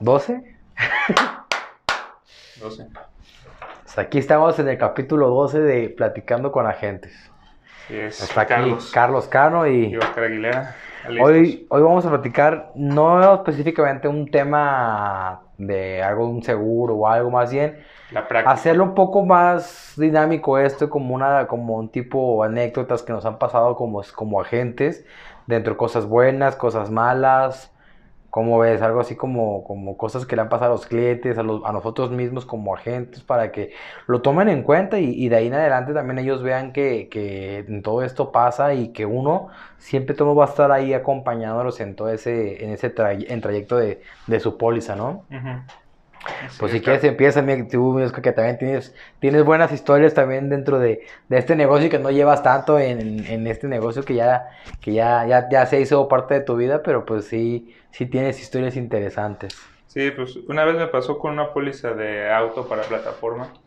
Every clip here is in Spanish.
¿12? 12. Pues aquí estamos en el capítulo 12 de Platicando con Agentes. Sí, es Está aquí Carlos. Carlos Cano y Y Oscar Aguilera. hoy, hoy vamos a platicar no específicamente un tema de algo de un seguro o algo más bien, La práctica. hacerlo un poco más dinámico esto, como una, como un tipo anécdotas que nos han pasado como, como agentes, dentro de cosas buenas, cosas malas, como ves, algo así como, como cosas que le han pasado a los clientes, a, los- a nosotros mismos como agentes, para que lo tomen en cuenta y, y de ahí en adelante también ellos vean que, que todo esto pasa y que uno siempre todo va a estar ahí acompañándolos en todo ese, en ese tray- en trayecto de, de su póliza, ¿no? Así Pues es, si quieres empieza, tú, Oscar, que también tienes, tienes buenas historias también dentro de, de este negocio y que no llevas tanto en, en este negocio que ya, que ya, ya, ya se hizo parte de tu vida, pero pues sí, sí tienes historias interesantes. Sí, pues una vez me pasó con una póliza de auto para plataforma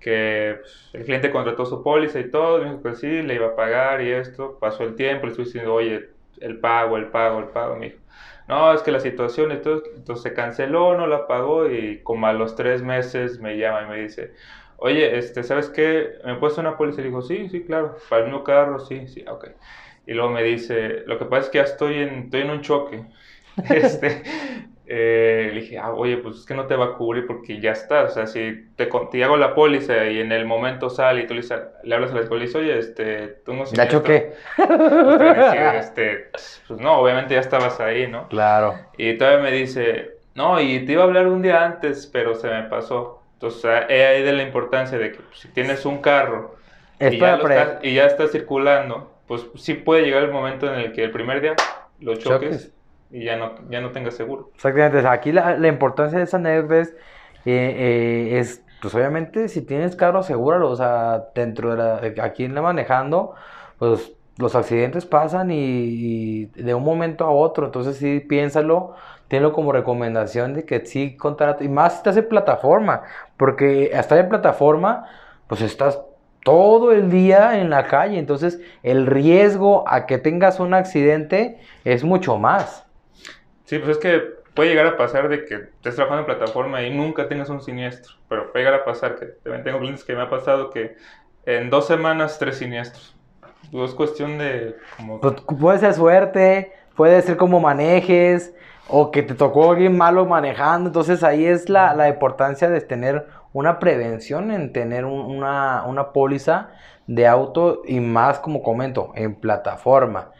que pues, el cliente contrató su póliza y todo, me dijo que sí, le iba a pagar y esto, pasó el tiempo, le estuve diciendo, oye, el pago, el pago, el pago, me dijo, no, es que la situación todo, entonces se canceló, no la pagó y como a los tres meses me llama y me dice, oye, este, ¿sabes qué? ¿Me puedes una póliza? Y digo, sí, sí, claro, para el mismo carro, sí, sí, ok. Y luego me dice, lo que pasa es que ya estoy en, estoy en un choque. Este, eh, le dije, ah, oye, pues es que no te va a cubrir porque ya está. O sea, si te, te hago la póliza y en el momento sale y tú le, hablas a la escuela y dices, oye, este, tengo Ya siniestro", choqué. pues este, pues no, obviamente ya estabas ahí, ¿no? Claro. Y todavía me dice, no, y te iba a hablar un día antes, pero se me pasó. Entonces, he ahí de la importancia de que pues, si tienes un carro y ya, estás- y ya está circulando, pues sí puede llegar el momento en el que el primer día lo choques, Choques. Y ya no, ya no tengas seguro. Exactamente, aquí la, la importancia de esa anécdota es, eh, eh, es, pues obviamente si tienes carro, asegúralo, o sea, dentro de la, aquí en la manejando, pues los accidentes pasan y, de un momento a otro, entonces sí, piénsalo, tenlo como recomendación de que sí contrata, y más si estás en plataforma, porque estar en plataforma, pues estás todo el día en la calle, entonces el riesgo a que tengas un accidente es mucho más. Sí, pues es que puede llegar a pasar de que estés trabajando en plataforma y nunca tengas un siniestro, pero puede llegar a pasar que también tengo clientes que me ha pasado que en dos semanas tres siniestros. Pues es cuestión de como... Pues, puede ser suerte, puede ser como manejes, o que te tocó alguien malo manejando. Entonces ahí es la, la importancia de tener una prevención en tener un- una, una póliza de auto y más, como comento, en plataforma.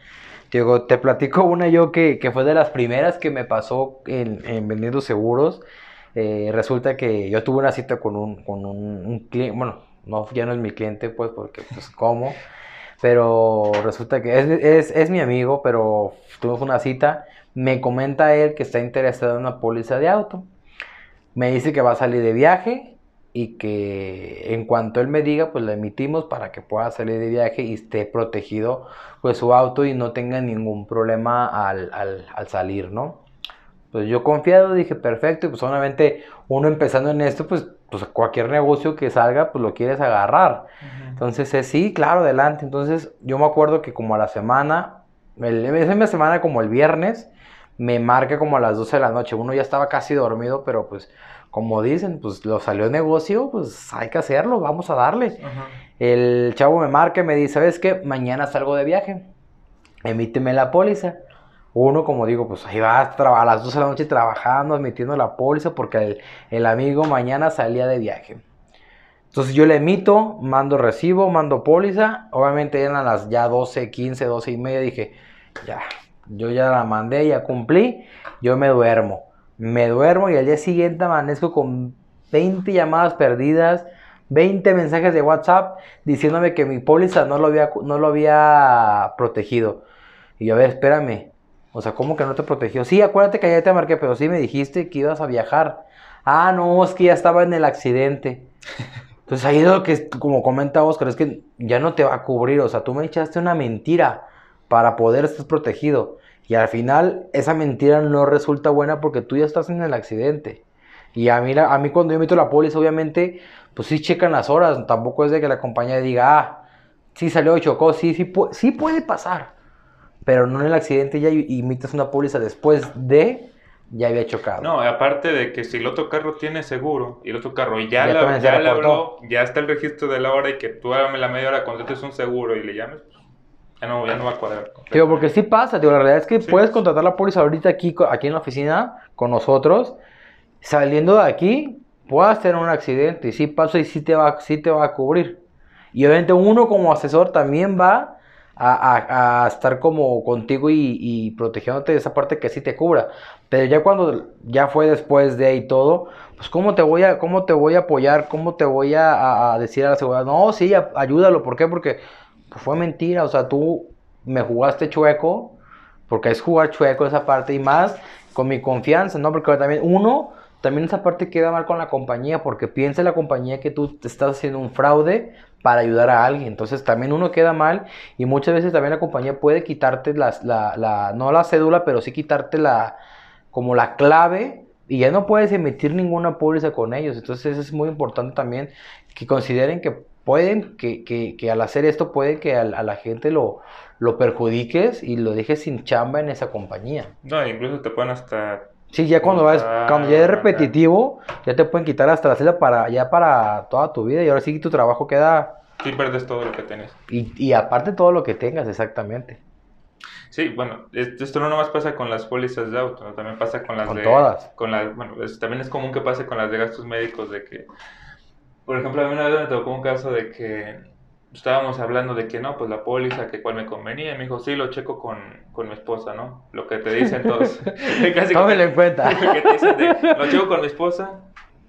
Digo, te platico una yo que, que fue de las primeras que me pasó en, en vendiendo seguros. Eh, resulta que yo tuve una cita con un, con un, cliente, bueno, no, ya no es mi cliente, pues, porque, pues, ¿cómo? Pero resulta que es, es, es mi amigo, pero tuvimos una cita. Me comenta él que está interesado en una póliza de auto. Me dice que va a salir de viaje y que en cuanto él me diga, pues la emitimos para que pueda salir de viaje y esté protegido pues su auto y no tenga ningún problema al, al, al salir, ¿no? Pues yo confiado dije, perfecto, y pues obviamente uno empezando en esto, pues, pues cualquier negocio que salga, pues lo quieres agarrar. Entonces, eh, sí, claro, adelante. Entonces, yo me acuerdo que como a la semana, el, esa misma semana como el viernes, me marca como a las 12 de la noche. Uno ya estaba casi dormido, pero pues, como dicen, pues lo salió el negocio, pues hay que hacerlo, vamos a darle. Ajá. El chavo me marca y me dice, ¿sabes qué? Mañana salgo de viaje. Emíteme la póliza. Uno, como digo, pues ahí va a, traba- a las 12 de la noche trabajando, emitiendo la póliza, porque el, el amigo mañana salía de viaje. Entonces yo le emito, mando recibo, mando póliza. Obviamente eran las ya 12, 15, 12 y media. Dije, ya, yo ya la mandé, ya cumplí. Yo me duermo. Me duermo y al día siguiente amanezco con 20 llamadas perdidas, 20 mensajes de WhatsApp diciéndome que mi póliza no lo había, no lo había protegido. Y yo, a ver, espérame. O sea, ¿cómo que no te protegió? Sí, acuérdate que ya te marqué, pero sí me dijiste que ibas a viajar. Ah, no, es que ya estaba en el accidente. Entonces ahí es lo que, como comenta Oscar, es que ya no te va a cubrir. O sea, tú me echaste una mentira para poder estar protegido. Y al final esa mentira no resulta buena porque tú ya estás en el accidente. Y a mí, a mí cuando yo emito la póliza, obviamente, pues sí checan las horas. Tampoco es de que la compañía diga, ah, sí salió y chocó, sí, sí, pu- sí puede pasar. Pero no en el accidente ya emites una póliza después de ya había chocado. No, aparte de que si el otro carro tiene seguro y el otro carro ya, Ya la- ya habló, ya está el registro de la hora y que tú dame la media hora contrates un seguro y le llames, ya no, ya no va a cuadrar. Digo, porque sí pasa, digo, la realidad es que Sí. puedes contratar la póliza ahorita aquí, aquí en la oficina con nosotros, saliendo de aquí, puedas tener un accidente y sí pasa y sí te va, sí te va a cubrir. Y obviamente uno como asesor también va a, a- a estar como contigo y, y protegiéndote de esa parte que sí te cubra. Pero ya cuando ya fue después de y todo, pues cómo te voy a, cómo te voy a apoyar, cómo te voy a, a- decir a la seguridad, no, sí, ayúdalo, ¿por qué? Porque fue mentira, o sea, tú me jugaste chueco, porque es jugar chueco esa parte y más con mi confianza, ¿no? Porque también uno, también esa parte queda mal con la compañía, porque piensa la compañía que tú te estás haciendo un fraude para ayudar a alguien, entonces también uno queda mal y muchas veces también la compañía puede quitarte la, la, no la cédula, pero sí quitarte la, como la clave y ya no puedes emitir ninguna póliza con ellos. Entonces es muy importante también que consideren que pueden, que, que, que al hacer esto puede que al- a, la gente lo, lo perjudiques y lo dejes sin chamba en esa compañía. No, incluso te pueden hasta... Sí, ya cuando vas, cuando ya es repetitivo, ya te pueden quitar hasta la celda para, ya para toda tu vida y ahora sí tu trabajo queda, Sí, perdes todo lo que tenías. y, y aparte todo lo que tengas, exactamente. Sí, bueno, es- esto no nomás pasa con las pólizas de auto, ¿no? también pasa con las Con de... todas. Con las, bueno, es- también es común que pase con las de gastos médicos, de que, por ejemplo, a mí una vez me tocó un caso de que estábamos hablando de que no, pues la póliza, que cuál me convenía, y me dijo, sí, lo checo con, con mi esposa, ¿no? Lo que te dicen todos. Casi Tómelo en cuenta. que te dicen de, lo checo con mi esposa,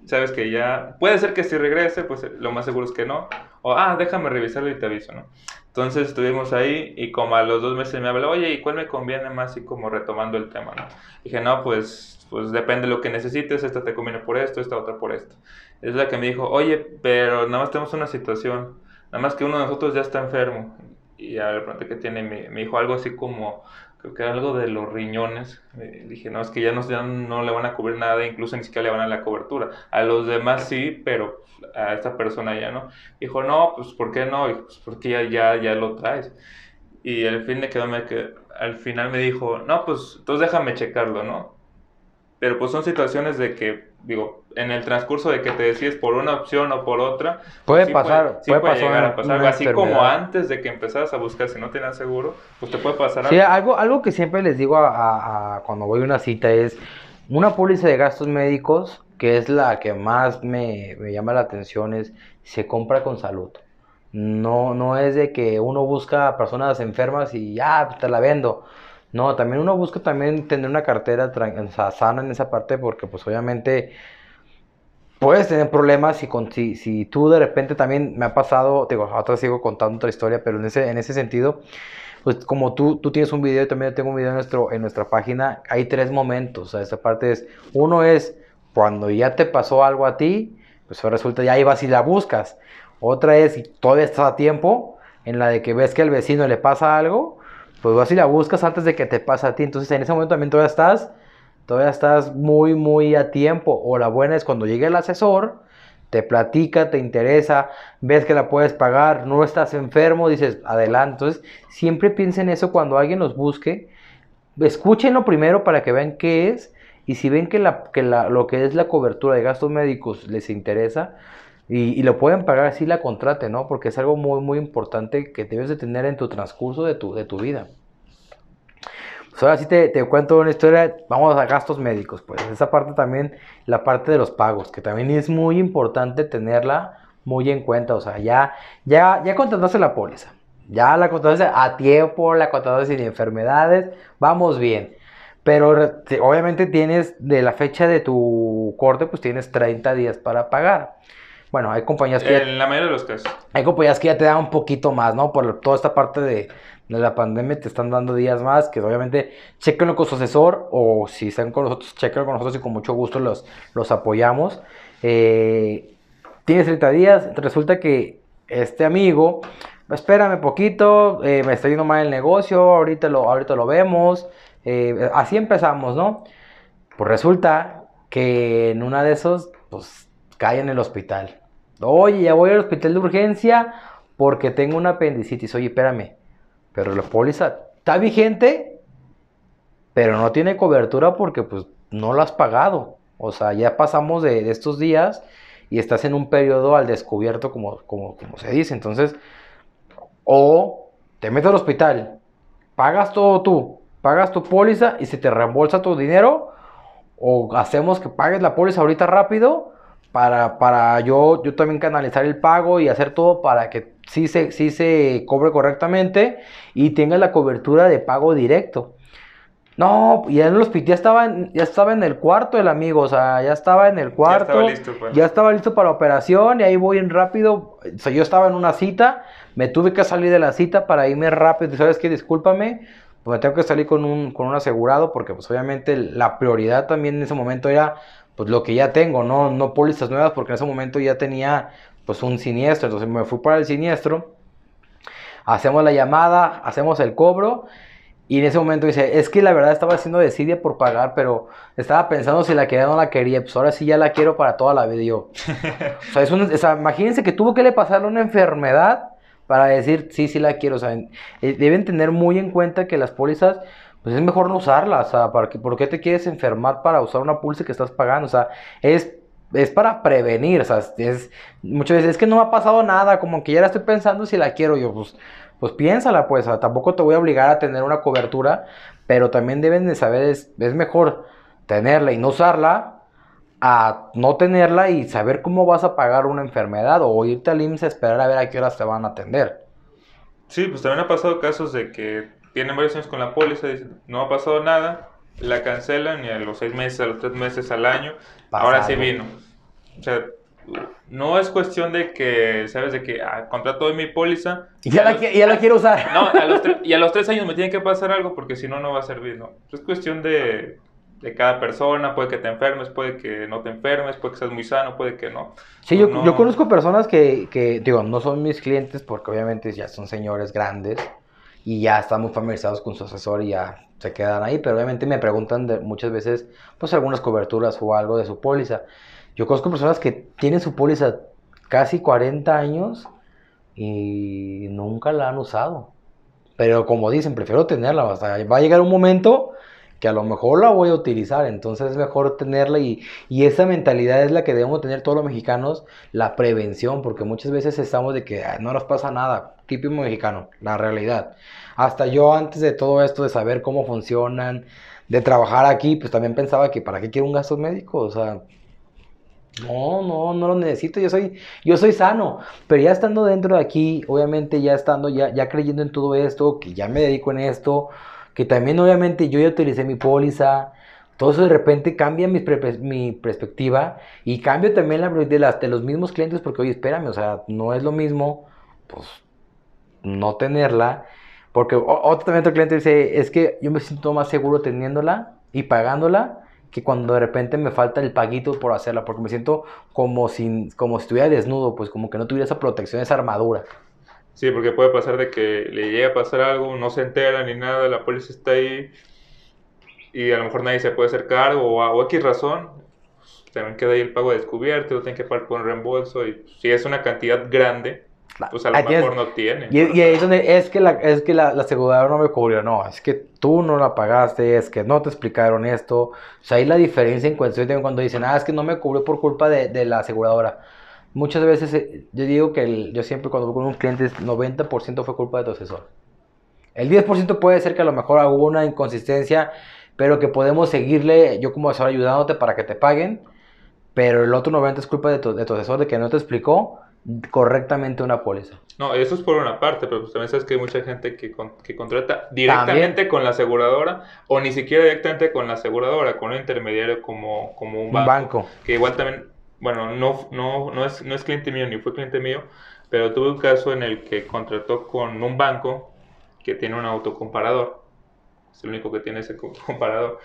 sabes que ya, puede ser que si regrese, pues lo más seguro es que no, o, ah, déjame revisarlo y te aviso, ¿no? Entonces estuvimos ahí y como a los dos meses me habló, oye, ¿y cuál me conviene más? Y como retomando el tema, ¿no? Dije, no, pues, pues depende de lo que necesites, esta te conviene por esto, esta otra por esto. Es la que me dijo, oye, pero nada más tenemos una situación, nada más que uno de nosotros ya está enfermo. Y ya le pregunté qué tiene, me, me dijo algo así como, creo que era algo de los riñones. Le dije, no, es que ya no, ya no le van a cubrir nada, incluso ni siquiera le van a la cobertura. A los demás sí, pero a esta persona ya no. Dijo, no, pues ¿por qué no? Y pues porque ya, ya, ya lo traes. Y al fin de quedó me que al final me dijo, no, pues entonces déjame checarlo, ¿no? Pero pues son situaciones de que, digo, en el transcurso de que te decides por una opción o por otra, Puede sí pasar, sí puede puede pasar llegar a pasar. una Así como antes de que empezaras a buscar, si no tenías seguro, pues te puede pasar Sí, algo. algo, algo que siempre les digo a, a- a cuando voy a una cita es una póliza de gastos médicos, que es la que más me, me llama la atención, es se compra con salud. No, no es de que uno busca personas enfermas y ya pues, te la vendo. No, también uno busca también tener una cartera o sea, sana en esa parte porque pues obviamente puedes tener problemas y con, si, si tú de repente también me ha pasado, digo, ahora sigo contando otra historia, pero en ese, en ese sentido, pues como tú, tú tienes un video, yo también tengo un video en, nuestro, en nuestra página, hay tres momentos, o sea, esta parte es, uno es cuando ya te pasó algo a ti, pues resulta ya ibas y la buscas. Otra es, y todavía estás a tiempo, en la de que ves que al vecino le pasa algo, pues vas y la buscas antes de que te pase a ti. Entonces en ese momento también todavía estás, todavía estás muy, muy a tiempo. O la buena es cuando llegue el asesor, te platica, te interesa, ves que la puedes pagar, no estás enfermo, dices, adelante. Entonces siempre piensen eso cuando alguien los busque. Escúchenlo primero para que vean qué es. Y si ven que, la, que la- lo que es la cobertura de gastos médicos les interesa y, y lo pueden pagar, así la contraten, ¿no? Porque es algo muy, muy importante que debes de tener en tu transcurso de tu, de tu vida. Pues ahora sí te, te cuento una historia, vamos a gastos médicos, pues esa parte también, la parte de los pagos, que también es muy importante tenerla muy en cuenta, o sea, ya, ya, ya contrataste la póliza, ya la contrataste a tiempo, la contrataste sin enfermedades, vamos bien. Pero obviamente tienes, de la fecha de tu corte, pues tienes 30 días para pagar. Bueno, hay compañías que ya En la mayoría de los casos. hay compañías que ya te dan un poquito más, ¿no? Por toda esta parte de, de la pandemia te están dando días más, que obviamente chequenlo con su asesor o si están con nosotros, chequenlo con nosotros y con mucho gusto los, los apoyamos. Eh, tienes 30 días, resulta que este amigo, espérame poquito, eh, me está yendo mal el negocio, ahorita lo, ahorita lo vemos. eh, así empezamos, ¿no? Pues resulta que en una de esos, pues cae en el hospital. Oye, ya voy al hospital de urgencia porque tengo una apendicitis. Oye, espérame, pero la póliza está vigente, pero no tiene cobertura porque pues no lo has pagado. O sea, ya pasamos de, de estos días y estás en un periodo al descubierto, como, como, como se dice. Entonces, o te metes al hospital, pagas todo tú, pagas tu póliza y se te reembolsa tu dinero, o hacemos que pagues la póliza ahorita rápido para, para yo, yo también canalizar el pago y hacer todo para que sí se, sí se cobre correctamente y tenga la cobertura de pago directo. No, y en el hospital ya estaba, en, ya estaba en el cuarto el amigo, o sea, ya estaba en el cuarto. Ya estaba listo, pues. Ya estaba listo para la operación y ahí voy en rápido. O sea, yo estaba en una cita, me tuve que salir de la cita para irme rápido. ¿Sabes qué? Discúlpame, pues tengo que salir con un, con un asegurado porque pues obviamente la prioridad también en ese momento era pues lo que ya tengo, no, no pólizas nuevas porque en ese momento ya tenía pues un siniestro. Entonces me fui para el siniestro, hacemos la llamada, hacemos el cobro y en ese momento dice, es que la verdad estaba haciendo desidia por pagar, pero estaba pensando si la quería o no la quería. Pues ahora sí ya la quiero para toda la vida. o sea, es o sea, imagínense que tuvo que le pasarle una enfermedad para decir, sí, sí la quiero. O sea, eh, deben tener muy en cuenta que las pólizas, pues es mejor no usarlas. O sea, ¿para ¿por qué te quieres enfermar para usar una póliza que estás pagando? O sea, es es para prevenir, o sea, es, muchas veces es que no me ha pasado nada, como que ya la estoy pensando si la quiero, yo pues, pues piénsala, pues, tampoco te voy a obligar a tener una cobertura, pero también deben de saber, es, es mejor tenerla y no usarla a no tenerla y saber cómo vas a pagar una enfermedad o irte al IMSS a esperar a ver a qué horas te van a atender. Sí, pues también ha pasado casos de que tienen varios años con la póliza, dicen, no ha pasado nada, la cancelan y a los seis meses, a los tres meses, al año, ahora sí vino. O sea, no es cuestión de que, ¿sabes? De que ah, contrato mi póliza. Y ya, la, ya la quiero usar. No, a los y a los tres años me tiene que pasar algo porque si no, no va a servir, ¿no? Es cuestión de, de, cada persona. Puede que te enfermes, puede que no te enfermes, puede que seas muy sano, puede que no. Sí, yo, yo conozco personas que, que, digo, no son mis clientes porque obviamente ya son señores grandes y ya están muy familiarizados con su asesor y ya se quedan ahí, pero obviamente me preguntan de, muchas veces, pues algunas coberturas o algo de su póliza. Yo conozco personas que tienen su póliza casi 40 años y nunca la han usado. Pero como dicen, prefiero tenerla. va a llegar un momento que a lo mejor la voy a utilizar, entonces es mejor tenerla y, y, esa mentalidad es la que debemos tener todos los mexicanos, la prevención, porque muchas veces estamos de que no nos pasa nada, típico mexicano, la realidad. Hasta yo antes de todo esto, de saber cómo funcionan, de trabajar aquí, pues también pensaba que para qué quiero un gasto médico, o sea, no, no, no lo necesito, yo soy, yo soy sano, pero ya estando dentro de aquí, obviamente ya estando, ya, ya creyendo en todo esto, que ya me dedico en esto, que también obviamente yo ya utilicé mi póliza, todo eso de repente cambia mi, perspectiva y cambio también la de, las, los mismos clientes porque, oye, espérame, o sea, no es lo mismo, pues, no tenerla, porque otro también otro cliente dice, es que yo me siento más seguro teniéndola y pagándola que cuando de repente me falta el paguito por hacerla, porque me siento como si, como si estuviera desnudo, pues como que no tuviera esa protección, esa armadura. Sí, porque puede pasar de que le llegue a pasar algo, no se entera ni nada, la policía está ahí y a lo mejor nadie se puede hacer cargo o, o X razón, también queda ahí el pago descubierto, lo tienen que pagar por un reembolso y si es una cantidad grande, pues a lo mejor no tiene. Y, ahí es donde es que, la, es que la, aseguradora no me cubrió. No, es que tú no la pagaste, es que no te explicaron esto. O sea, ahí la diferencia en cuestión cuando dicen, ah, es que no me cubrió por culpa de, de la aseguradora. Muchas veces eh, yo digo que yo siempre cuando voy con un cliente, 90% fue culpa de tu asesor. El 10% puede ser que a lo mejor hubo una inconsistencia, pero que podemos seguirle, yo como asesor ayudándote para que te paguen. Pero el otro 90% es culpa de tu, de tu asesor de que no te explicó correctamente una póliza. No, eso es por una parte, pero pues también sabes que hay mucha gente que, que contrata directamente con la aseguradora o ni siquiera directamente con la aseguradora, con un intermediario como, como un, banco, Que igual también, bueno, no, no, no, es, no es cliente mío ni fue cliente mío, pero tuve un caso en el que contrató con un banco que tiene un autocomparador. Es el único que tiene ese comparador.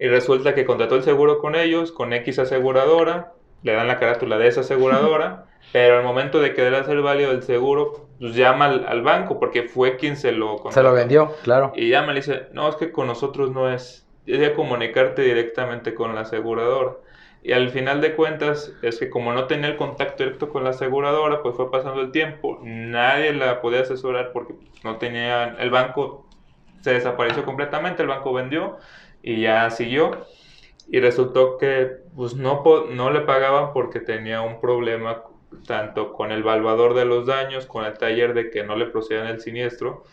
Y resulta que contrató el seguro con ellos, con X aseguradora, le dan la carátula de esa aseguradora, pero al momento de que hacer válido el seguro, pues llama al, banco porque fue quien se lo Se lo vendió, claro. Y llama y le dice, no, es que con nosotros no es, es de comunicarte directamente con la aseguradora. Y al final de cuentas, es que como no tenía el contacto directo con la aseguradora, pues fue pasando el tiempo, nadie la podía asesorar porque no tenía, el banco se desapareció completamente, el banco vendió y ya siguió. y resultó que pues no, no le pagaban porque tenía un problema tanto con el valuador de los daños, con el taller de que no le procedían el siniestro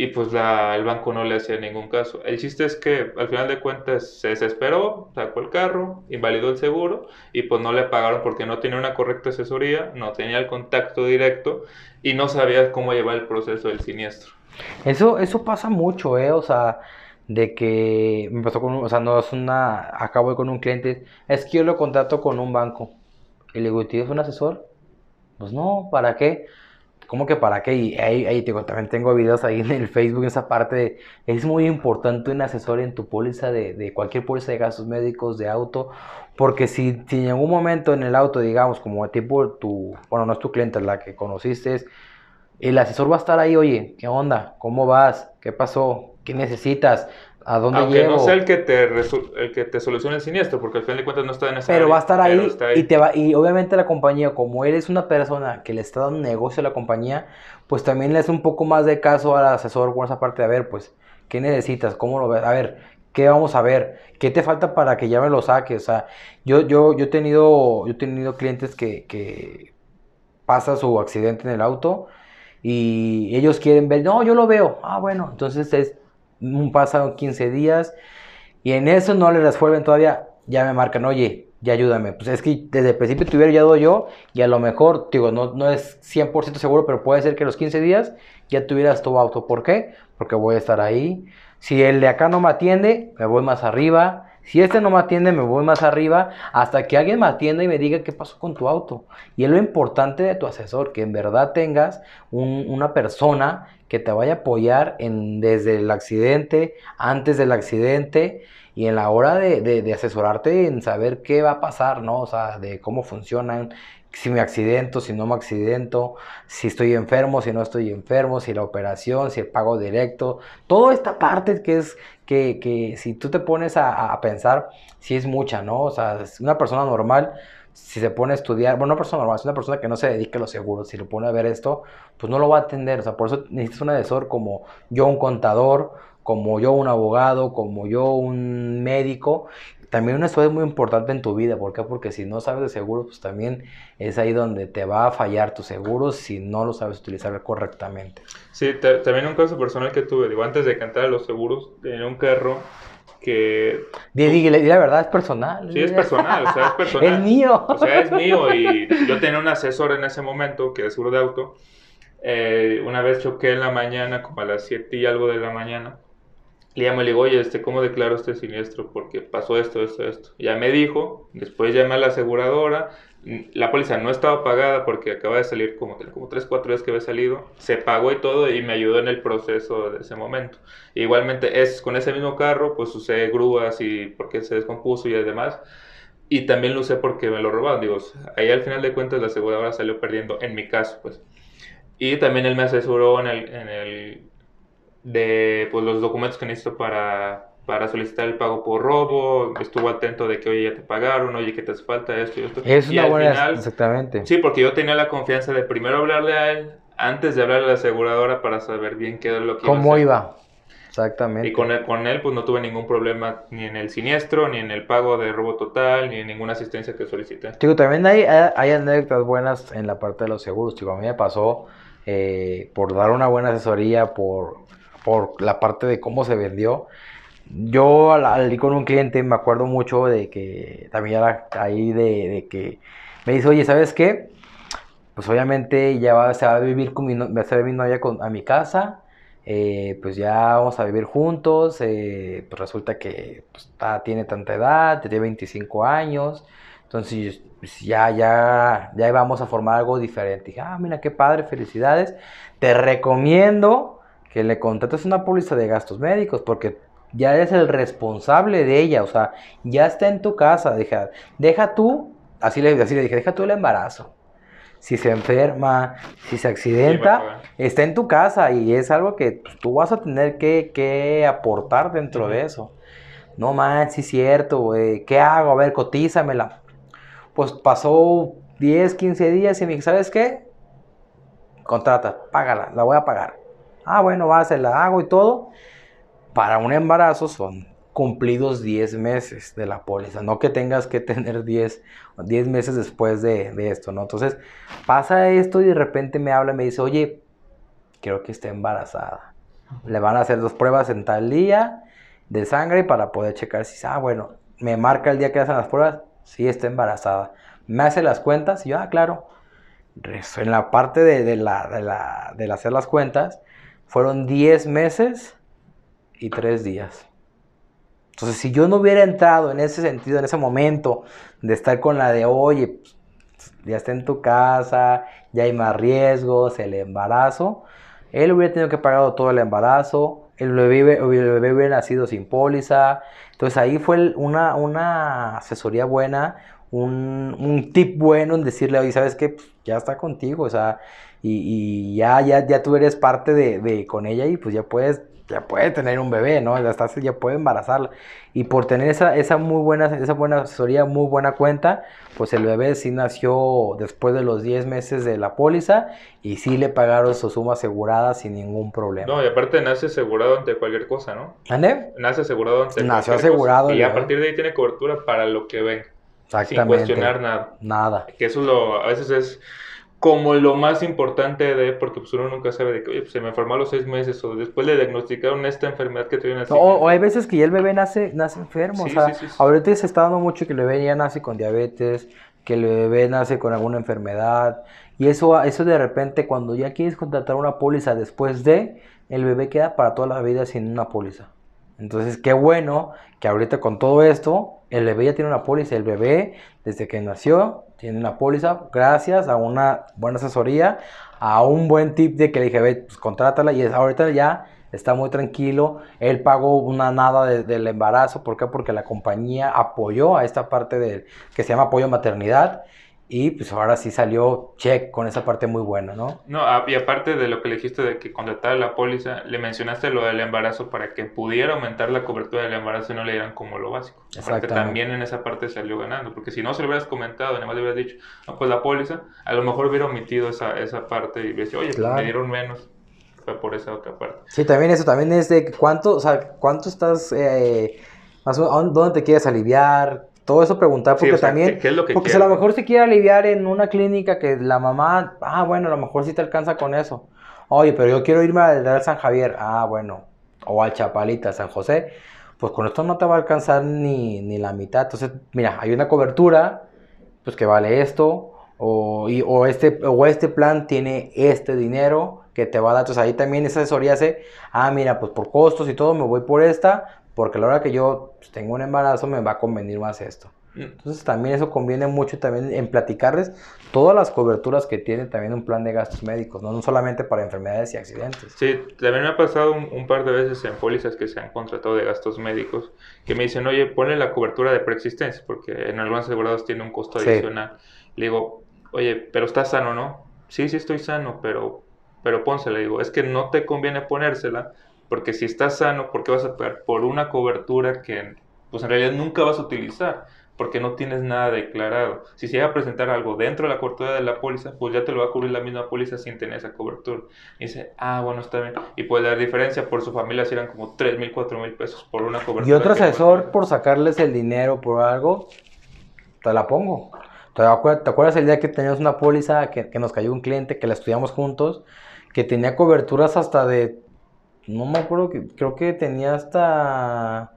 y pues la, el banco no le hacía ningún caso. El chiste es que al final de cuentas se desesperó, sacó el carro, invalidó el seguro y pues no le pagaron porque no tenía una correcta asesoría, no tenía el contacto directo y no sabía cómo llevar el proceso del siniestro. Eso, eso pasa mucho, ¿eh? O sea, de que me pasó con o sea, no es una, acabo con un cliente, es que yo lo contrato con un banco. Y le digo, ¿tienes un asesor? Pues no, ¿para qué? ¿Cómo que para qué? Y ahí, ahí también tengo videos ahí en el Facebook, esa parte de, es muy importante un asesor en tu póliza de, de cualquier póliza de gastos médicos, de auto, porque si, si en algún momento en el auto, digamos, como tipo tu, bueno, no es tu cliente, la que conociste, el asesor va a estar ahí, oye, ¿qué onda? ¿Cómo vas? ¿Qué pasó? ¿Qué necesitas? ¿A dónde Aunque llevo? no sea el que te el que te solucione el siniestro, porque al final de cuentas no está en esa Pero área, va a estar ahí, y te va y obviamente la compañía, como él es una persona que le está dando negocio a la compañía, pues también le hace un poco más de caso al asesor por esa parte de a ver, pues, ¿qué necesitas? ¿Cómo lo ves? A ver, ¿qué vamos a ver? ¿Qué te falta para que ya me lo saques? O sea, yo, yo, yo he tenido, yo he tenido clientes que, que pasa su accidente en el auto y ellos quieren ver, no, yo lo veo. Ah, bueno, entonces es, un- pasan 15 días y en eso no le resuelven todavía, ya me marcan, oye, ya ayúdame. Pues es que desde el principio te hubiera ayudado yo y a lo mejor, digo, no, no es 100% seguro, pero puede ser que los 15 días ya tuvieras tu auto. ¿Por qué? Porque voy a estar ahí. Si el de acá no me atiende, me voy más arriba. Si este no me atiende, me voy más arriba hasta que alguien me atienda y me diga qué pasó con tu auto. Y es lo importante de tu asesor, que en verdad tengas un- una persona que te vaya a apoyar desde el accidente, antes del accidente y en la hora de, de- de asesorarte en saber qué va a pasar, ¿no? O sea, de cómo funcionan, si me accidento, si no me accidento, si estoy enfermo, si no estoy enfermo, si la operación, si el pago directo, toda esta parte que es que, que si tú te pones a, pensar, sí es mucha, ¿no? O sea, es una persona normal, si se pone a estudiar, bueno, una persona normal, es una persona que no se dedica a los seguros, si lo pone a ver esto, pues no lo va a atender, o sea, por eso necesitas un asesor como yo, un contador, como yo, un abogado, como yo, un médico. También asesor es muy importante en tu vida, ¿por qué? Porque si no sabes de seguros, pues también es ahí donde te va a fallar tu seguro si no lo sabes utilizar correctamente. Sí, ta- también un caso personal que tuve, digo, antes de cantar a los seguros, tenía un carro que di- di la verdad, es personal. sí es personal, o sea, es personal. Es mío. O sea, es mío y yo tenía un asesor en ese momento que es seguro de auto. Eh, una vez choqué en la mañana, como a las 7 y algo de la mañana. Le llamo y le digo, oye, este, ¿cómo declaro este siniestro? Porque pasó esto, esto, esto. Ya me dijo, después llamé a la aseguradora. La póliza no estaba pagada porque acaba de salir como, como 3, 4 días que había salido. Se pagó y todo y me ayudó en el proceso de ese momento. Igualmente, es con ese mismo carro, pues usé grúas y porque se descompuso y demás. Y también lo usé porque me lo robaron. Digo, ahí al final de cuentas la aseguradora salió perdiendo, en mi caso, pues. Y también él me asesoró en el, en el de pues, los documentos que necesito para, para solicitar el pago por robo. Estuvo atento de que, oye, ya te pagaron, oye, que te hace falta esto y esto. Es y una al buena. final, Exactamente. sí, porque yo tenía la confianza de primero hablarle a él antes de hablarle a la aseguradora para saber bien qué era lo que iba a ¿Cómo hacer. iba? Exactamente. Y con él, con él, pues no tuve ningún problema ni en el siniestro, ni en el pago de robo total, ni en ninguna asistencia que solicité. Digo, también hay, hay anécdotas buenas en la parte de los seguros. Digo, a mí me pasó eh, por dar una buena asesoría, por, por la parte de cómo se vendió. Yo al, al ir con un cliente me acuerdo mucho de que también era ahí de, de que me dice, oye, ¿sabes qué? Pues obviamente ya va, se va a vivir con mi, no- va mi novia con- a mi casa. eh, pues ya vamos a vivir juntos. eh, pues resulta que pues, está- tiene tanta edad, tiene 25 años. Entonces, pues, ya, ya, ya vamos a formar algo diferente. Dije, ah, mira qué padre, felicidades. Te recomiendo que le contrates una póliza de gastos médicos porque ya eres el responsable de ella. O sea, ya está en tu casa. Deja, deja tú, así le, así le dije, deja tú el embarazo. Si se enferma, si se accidenta, está en tu casa y es algo que pues, tú vas a tener que, que aportar dentro de eso. No man, sí es cierto, güey. ¿Qué hago? A ver, cotízamela. Pues pasó 10, 15 días y me dije, ¿sabes qué? Contrata, págala, la voy a pagar. Ah, bueno, va, se la hago y todo. Para un embarazo son cumplidos 10 meses de la póliza, no que tengas que tener 10, 10 meses después de, de esto, ¿no? Entonces pasa esto y de repente me habla y me dice, oye, creo que está embarazada. Le van a hacer dos pruebas en tal día de sangre para poder checar si, ah, bueno, me marca el día que hacen las pruebas, sí está embarazada. Me hace las cuentas y yo, ah, claro. En la parte de, de la, de, la, de hacer las cuentas, fueron 10 meses y 3 días. Entonces, si yo no hubiera entrado en ese sentido, en ese momento, de estar con la de, oye, ya está en tu casa, ya hay más riesgos, el embarazo, él hubiera tenido que pagar todo el embarazo, el bebé, hubiera nacido sin póliza. Entonces ahí fue una, una asesoría buena, un, un, tip bueno en decirle, oye, ¿sabes qué? Pues, ya está contigo, o sea, y, y ya, ya, ya tú eres parte de, de, con ella y pues ya puedes ya puede tener un bebé, ¿no? Ya, ya puede embarazarla. Y por tener esa, esa muy buena, esa buena asesoría, muy buena cuenta, pues el bebé sí nació después de los 10 meses de la póliza y sí le pagaron su suma asegurada sin ningún problema. No, y aparte nace asegurado ante cualquier cosa, ¿no? ¿Ande? Nace asegurado ante Nació asegurado. Y a partir de ahí tiene cobertura para lo que venga. Exactamente. Sin cuestionar nada. Nada. Que eso lo, a veces es como lo más importante de, porque pues uno nunca sabe de que, oye, pues se me enfermó a los seis meses o después le diagnosticaron esta enfermedad que tiene o, o, hay veces que ya el bebé nace, nace enfermo, o sea, ahorita se está dando mucho que el bebé ya nace con diabetes, que el bebé nace con alguna enfermedad, y eso, eso de repente cuando ya quieres contratar una póliza después de, el bebé queda para toda la vida sin una póliza. Entonces, qué bueno que ahorita con todo esto, el bebé ya tiene una póliza. El bebé, desde que nació, tiene una póliza gracias a una buena asesoría, a un buen tip de que le dije, ve, pues contrátala. Y ahorita ya está muy tranquilo. Él pagó una nada del embarazo. ¿Por qué? Porque la compañía apoyó a esta parte del, que se llama apoyo maternidad. Y pues ahora sí salió check con esa parte muy buena, ¿no? No, y aparte de lo que le dijiste de que contratara la póliza, le mencionaste lo del embarazo para que pudiera aumentar la cobertura del embarazo y no le dieran como lo básico. Porque también en esa parte salió ganando, porque si no se lo hubieras comentado, además le hubieras dicho, no, pues la póliza, a lo mejor hubiera omitido esa, esa parte y hubiera dicho, oye, pues me dieron menos. Fue por esa otra parte. Sí, también eso, también es de cuánto, o sea, cuánto estás, eh, dónde te quieres aliviar, todo eso preguntar porque también porque si a lo mejor se quiere aliviar en una clínica que la mamá ah bueno a lo mejor sí te alcanza con eso. Oye pero yo quiero irme al Real San Javier. Ah bueno. O al Chapalita San José. Pues con esto no te va a alcanzar ni, ni la mitad. Entonces mira hay una cobertura pues que vale esto. O, y, o este o este plan tiene este dinero que te va a dar. Entonces ahí también esa asesoría hace ah mira pues por costos y todo me voy por esta porque a la hora que yo pues, tengo un embarazo me va a convenir más esto. Mm. Entonces también eso conviene mucho también en platicarles todas las coberturas que tiene también un plan de gastos médicos, no, solamente para enfermedades y accidentes. Sí, también me ha pasado un, par de veces en pólizas que se han contratado de gastos médicos que me dicen, oye, ponle la cobertura de preexistencia, porque en algunos asegurados tiene un costo adicional. Le digo, oye, pero estás sano, ¿no? Sí, sí estoy sano, pero, pero pónsela. Le digo, es que no te conviene ponérsela porque si estás sano, ¿por qué vas a pagar por una cobertura que pues en realidad nunca vas a utilizar? Porque no tienes nada declarado. Si se llega a presentar algo dentro de la cobertura de la póliza, pues ya te lo va a cubrir la misma póliza sin tener esa cobertura. Y dice, ah, bueno, está bien. Y puede dar diferencia por su familia si eran como 3 mil, 4 mil pesos por una cobertura. Y otro asesor por sacarles el dinero por algo, te la pongo. ¿Te acuerdas el día que teníamos una póliza que, que nos cayó un cliente que la estudiamos juntos? Que tenía coberturas hasta de no me acuerdo, que, creo que tenía hasta,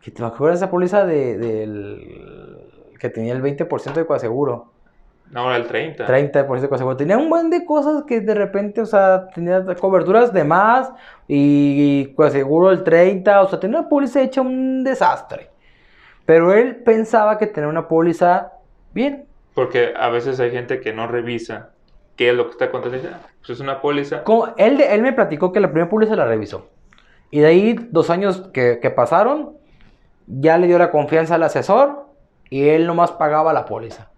que te acuerdas esa póliza de, del, que tenía el 20% de coaseguro. No, era el 30. 30% de coaseguro. Tenía un buen de cosas que de repente, o sea, tenía coberturas de más y, coaseguro el 30, o sea, tenía una póliza hecha un desastre. Pero él pensaba que tenía una póliza bien. Porque a veces hay gente que no revisa qué es lo que está contratando. Pues es una póliza. Él, él me platicó que la primera póliza la revisó. Y de ahí, dos años que, que, pasaron, ya le dio la confianza al asesor y él nomás pagaba la póliza.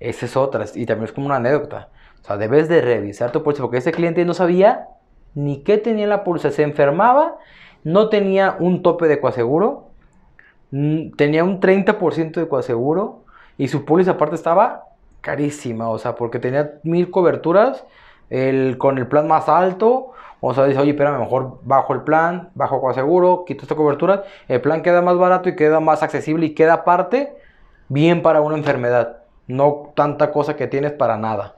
Esa es otra, y también es como una anécdota. O sea, debes de revisar tu póliza porque ese cliente no sabía ni qué tenía la póliza. Se enfermaba, no tenía un tope de coaseguro, tenía un 30% de coaseguro y su póliza aparte estaba carísima, o sea, porque tenía mil coberturas el, con el plan más alto, o sea, dice, oye, espérame, mejor bajo el plan, bajo con seguro, quito esta cobertura, el plan queda más barato y queda más accesible y queda aparte bien para una enfermedad, no tanta cosa que tienes para nada.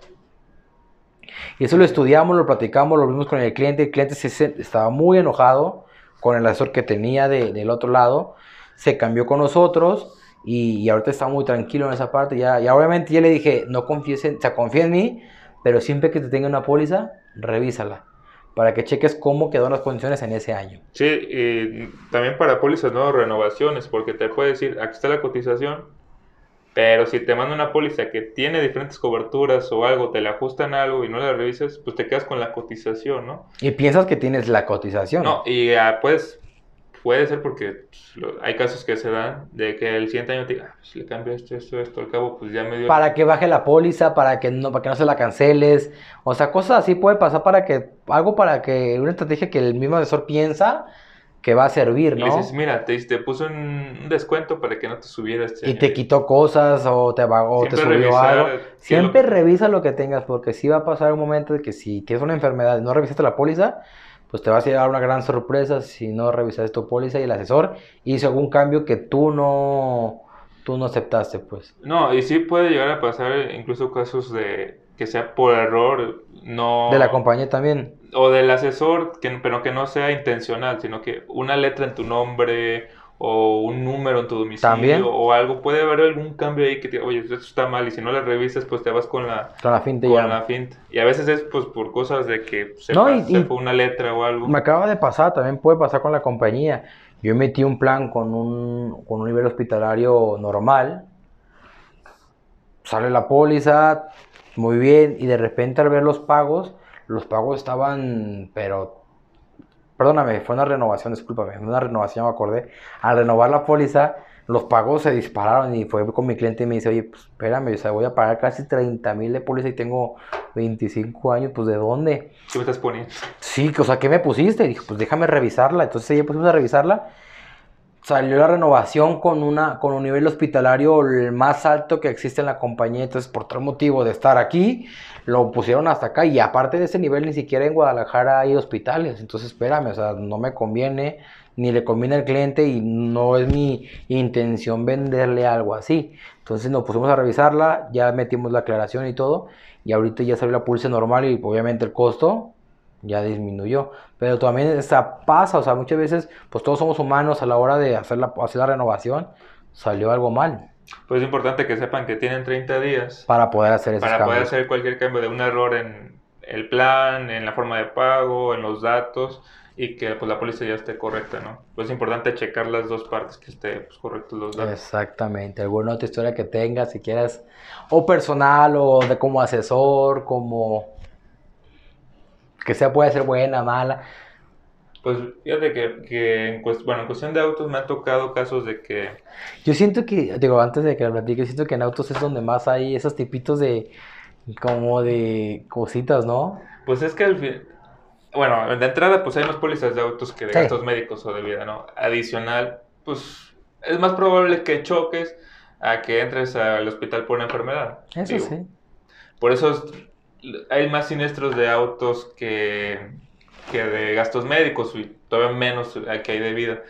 Y eso lo estudiamos, lo platicamos, lo vimos con el cliente. El cliente se, estaba muy enojado con el asesor que tenía del otro lado. Se cambió con nosotros y, ahorita está muy tranquilo en esa parte. Ya, ya obviamente ya le dije, no confíes en, o sea, confía en mí, pero siempre que te tenga una póliza, revísala. Para que cheques cómo quedaron las condiciones en ese año. Sí, y también para pólizas, no renovaciones, porque te puede decir, aquí está la cotización, pero si te manda una póliza que tiene diferentes coberturas o algo, te la ajustan algo y no la revisas, pues te quedas con la cotización, ¿no? Y piensas que tienes la cotización. No, y ah, pues puede ser porque pues, hay casos que se dan de que el siguiente año te diga, ah, pues le cambio esto, esto, esto, al cabo pues ya me dio... Para que baje la póliza, para que no, para que no se la canceles, o sea, cosas así puede pasar para que, algo para que, una estrategia que el mismo asesor piensa que va a servir, ¿no? Y dices, mira, te, te puso un descuento para que no te subiera este Y te quitó cosas o te, o te subió algo. Siempre revisa lo que tengas porque sí va a pasar un momento de que si tienes una enfermedad y no revisaste la póliza, pues te vas a llevar una gran sorpresa si no revisaste tu póliza y el asesor hizo algún cambio que tú no, tú no aceptaste, pues. No, y sí puede llegar a pasar incluso casos de que sea por error, no... De la compañía también. O del asesor, que, pero que no sea intencional, sino que una letra en tu nombre o un número en tu domicilio ¿También? o algo, puede haber algún cambio ahí que te, oye, esto está mal y si no le revisas, pues te vas con la, con la finta. Con la finta. Y a veces es pues por cosas de que se, no, fue una letra o algo. Me acaba de pasar, también puede pasar con la compañía. Yo metí un plan con un, con un nivel hospitalario normal, sale la póliza, muy bien, y de repente al ver los pagos, los pagos estaban, pero, perdóname, fue una renovación, discúlpame, una renovación, me acordé, al renovar la póliza, los pagos se dispararon y fue con mi cliente y me dice, oye, pues espérame, o sea, voy a pagar casi 30 mil de póliza y tengo 25 años, pues ¿de dónde? ¿Qué me estás poniendo? Sí, o sea, ¿qué me pusiste? Y dije, pues déjame revisarla. Entonces ella pusimos a revisarla salió la renovación con, una, con un nivel hospitalario el más alto que existe en la compañía. Entonces, por tal motivo de estar aquí, lo pusieron hasta acá. Y aparte de ese nivel, ni siquiera en Guadalajara hay hospitales. Entonces, espérame, o sea, no me conviene, ni le conviene al cliente y no es mi intención venderle algo así. Entonces, nos pusimos a revisarla, ya metimos la aclaración y todo. Y ahorita ya salió la pulse normal y obviamente el costo ya disminuyó. Pero también esa pasa, o sea, muchas veces, pues todos somos humanos a la hora de hacer la, hacer la renovación, salió algo mal. Pues es importante que sepan que tienen 30 días para poder hacer esos Para poder hacer cualquier cambio de un error en el plan, en la forma de pago, en los datos y que pues la póliza ya esté correcta, ¿no? Pues es importante checar las dos partes que esté pues, correctos los datos. Exactamente. ¿Alguna otra historia que tengas, si quieras, o personal, o de como asesor, como que sea puede ser buena, mala. Pues fíjate que, que en, bueno, en cuestión de autos me han tocado casos de que... Yo siento que, digo, antes de que lo platique, siento que en autos es donde más hay esos tipitos de, como de cositas, ¿no? Pues es que al fin, bueno, de entrada pues hay más pólizas de autos que de gastos médicos o de vida, ¿no? Adicional, pues es más probable que choques a que entres al hospital por una enfermedad. Eso sí. Por eso hay más siniestros de autos que, que de gastos médicos y todavía menos que hay de vida.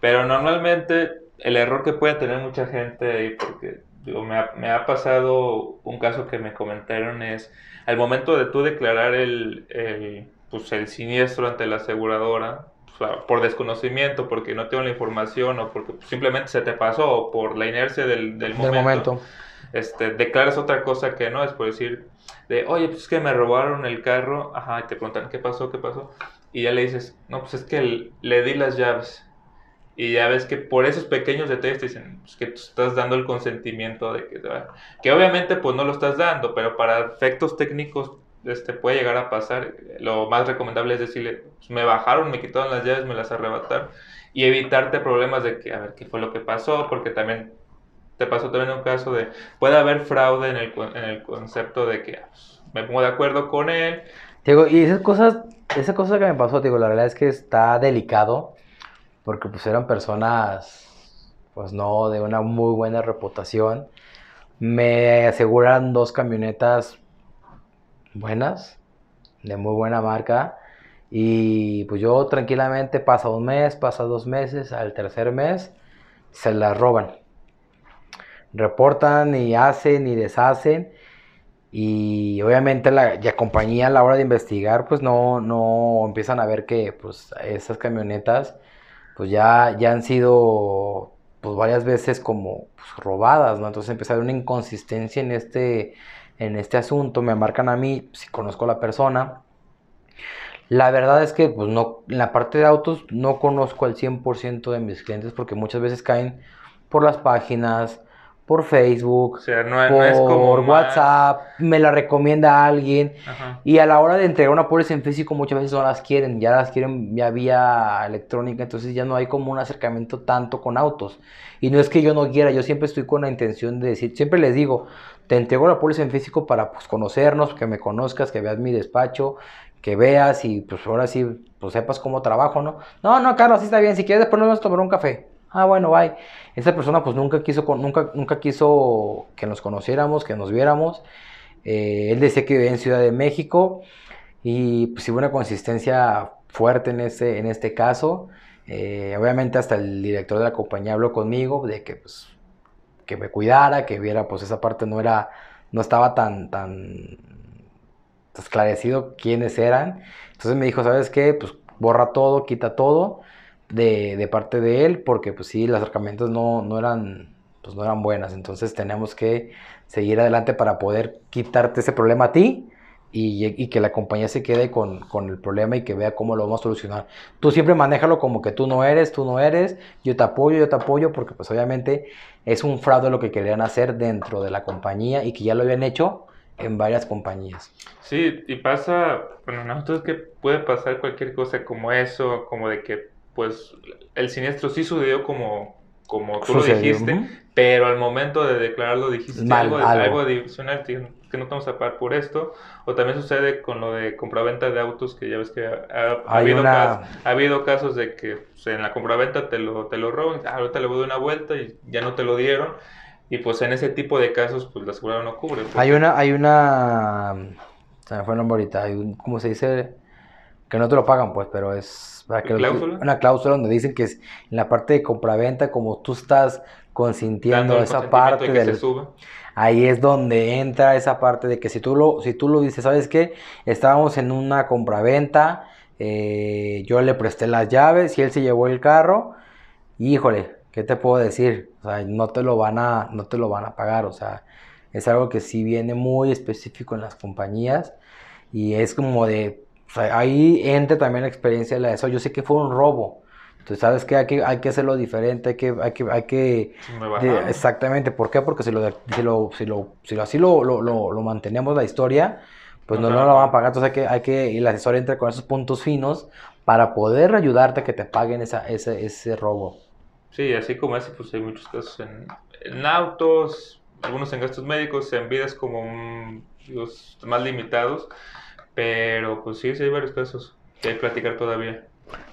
Pero normalmente el error que puede tener mucha gente ahí, porque me, ha, me, ha, pasado un caso que me comentaron es, al momento de tú declarar el, el, pues el siniestro ante la aseguradora, por desconocimiento, porque no tengo la información o porque simplemente se te pasó o por la inercia del, del momento, del momento. Este, declaras otra cosa que no, es por decir, de, oye, pues es que me robaron el carro, ajá, y te preguntan, ¿qué pasó? ¿Qué pasó? Y ya le dices, no, pues es que le di las llaves. Y ya ves que por esos pequeños detalles te dicen pues que tú estás dando el consentimiento de que, que obviamente pues no lo estás dando, pero para efectos técnicos este, puede llegar a pasar. Lo más recomendable es decirle, pues me bajaron, me quitaron las llaves, me las arrebataron y evitarte problemas de que, a ver, qué fue lo que pasó, porque también te pasó también un caso de, puede haber fraude en el, en el concepto de que pues, me pongo de acuerdo con él. Digo, y esas cosas, esa cosa que me pasó, digo, la verdad es que está delicado, porque pues eran personas, pues no, de una muy buena reputación. Me aseguran dos camionetas buenas, de muy buena marca. Y pues yo tranquilamente pasa un mes, pasa dos meses, al tercer mes se las roban. Reportan y hacen y deshacen. Y obviamente la, compañía a la hora de investigar, pues no, no empiezan a ver que pues esas camionetas pues ya, ya han sido pues varias veces como pues, robadas, ¿no? Entonces empieza a haber una inconsistencia en este, en este asunto, me marcan a mí, si conozco a la persona. La verdad es que pues no, en la parte de autos no conozco al 100% de mis clientes porque muchas veces caen por las páginas, por Facebook, por WhatsApp, me la recomienda alguien. Y a la hora de entregar una póliza en físico muchas veces no las quieren, ya las quieren ya vía electrónica, entonces ya no hay como un acercamiento tanto con autos. Y no es que yo no quiera, yo siempre estoy con la intención de decir, siempre les digo, te entrego la póliza en físico para pues, conocernos, que me conozcas, que veas mi despacho, que veas y pues ahora sí, pues sepas cómo trabajo, ¿no? No, no, Carlos, sí está bien, si quieres después nos vamos a tomar un café. Ah, bueno, bye. Esa persona pues nunca quiso, nunca, nunca quiso que nos conociéramos, que nos viéramos. Eh, él decía que vivía en Ciudad de México y pues hubo una consistencia fuerte en este, en este caso. Eh, obviamente hasta el director de la compañía habló conmigo de que pues que me cuidara, que viera pues esa parte no era, no estaba tan, tan esclarecido quiénes eran. Entonces me dijo, ¿sabes qué? Pues borra todo, quita todo de, parte de él, porque pues sí, las herramientas no, no, eran, pues, no eran buenas. Entonces tenemos que seguir adelante para poder quitarte ese problema a ti y, que la compañía se quede con, el problema y que vea cómo lo vamos a solucionar. Tú siempre manéjalo como que tú no eres, tú no eres, yo te apoyo, yo te apoyo, porque pues obviamente es un fraude lo que querían hacer dentro de la compañía y que ya lo habían hecho en varias compañías. Sí, y pasa, bueno, nosotros que puede pasar cualquier cosa como eso, como de que pues el siniestro sí sucedió como, como tú lo dijiste, pero al momento de declararlo dijiste algo, algo. adicional que no te vamos a pagar por esto, o también sucede con lo de compraventa de autos, que ya ves que ha, habido, casos, ha habido, casos, de que pues, en la compraventa te lo, te lo roban, ah, ahorita le voy a dar una vuelta y ya no te lo dieron, y pues en ese tipo de casos pues la seguridad no cubre. Pues. Hay una, hay una, se me fue el nombre ahorita, hay un, ¿cómo se dice? Que no te lo pagan pues, pero es una cláusula donde dicen que es en la parte de compraventa, como tú estás consintiendo esa parte del... Ahí es donde entra esa parte de que si tú lo, si tú lo dices, ¿sabes qué? Estábamos en una compraventa, eh, yo le presté las llaves y él se llevó el carro, híjole, ¿qué te puedo decir? O sea, no te lo van a, no te lo van a pagar, o sea, es algo que sí viene muy específico en las compañías y es como de ahí entra también la experiencia de la ESO. Yo sé que fue un robo. Entonces, ¿sabes qué? Hay que, hay que hacerlo diferente, hay que... Hay que, hay que exactamente, ¿por qué? Porque si, lo, si, lo, si, lo, si así lo, lo, lo, mantenemos la historia, pues no, no, lo van a pagar. Entonces hay que, hay que, y el asesor entra con esos puntos finos para poder ayudarte a que te paguen esa, ese, ese robo. Sí, así como ese, pues hay muchos casos en, en autos, algunos en gastos médicos, en vidas como los más limitados. Pero pues sí, sí hay varios casos que platicar todavía.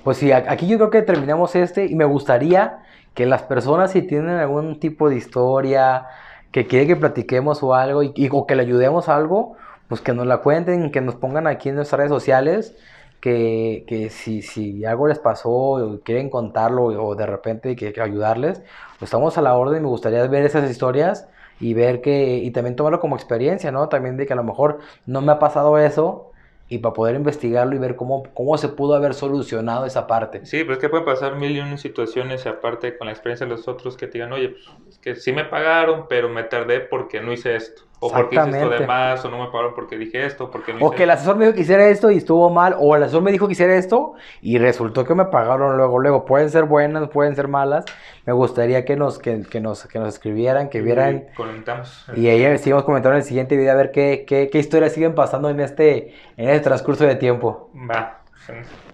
Pues sí, aquí yo creo que terminamos este y me gustaría que las personas si tienen algún tipo de historia, que quieren que platiquemos o algo, y, o que le ayudemos a algo, pues que nos la cuenten, que nos pongan aquí en nuestras redes sociales, que, que si, si, algo les pasó o quieren contarlo o de repente que, que ayudarles, pues estamos a la orden, me gustaría ver esas historias y ver que, y también tomarlo como experiencia, ¿no? También de que a lo mejor no me ha pasado eso y para poder investigarlo y ver cómo, cómo se pudo haber solucionado esa parte. Sí, pero es que pueden pasar mil y una situaciones aparte con la experiencia de los otros que te digan, oye, pues es que sí me pagaron, pero me tardé porque no hice esto. O porque hice esto de más, o no me pagaron porque dije esto, porque no O que el asesor me dijo que hiciera esto y estuvo mal, o el asesor me dijo que hiciera esto y resultó que me pagaron luego, luego. Pueden ser buenas, pueden ser malas. Me gustaría que nos, que, que nos, que nos escribieran, que vieran. Y comentamos. Y ahí sigamos comentando en el siguiente video a ver qué, qué, qué historias siguen pasando en este, en este transcurso de tiempo. Va.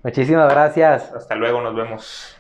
Muchísimas gracias. Hasta luego, nos vemos.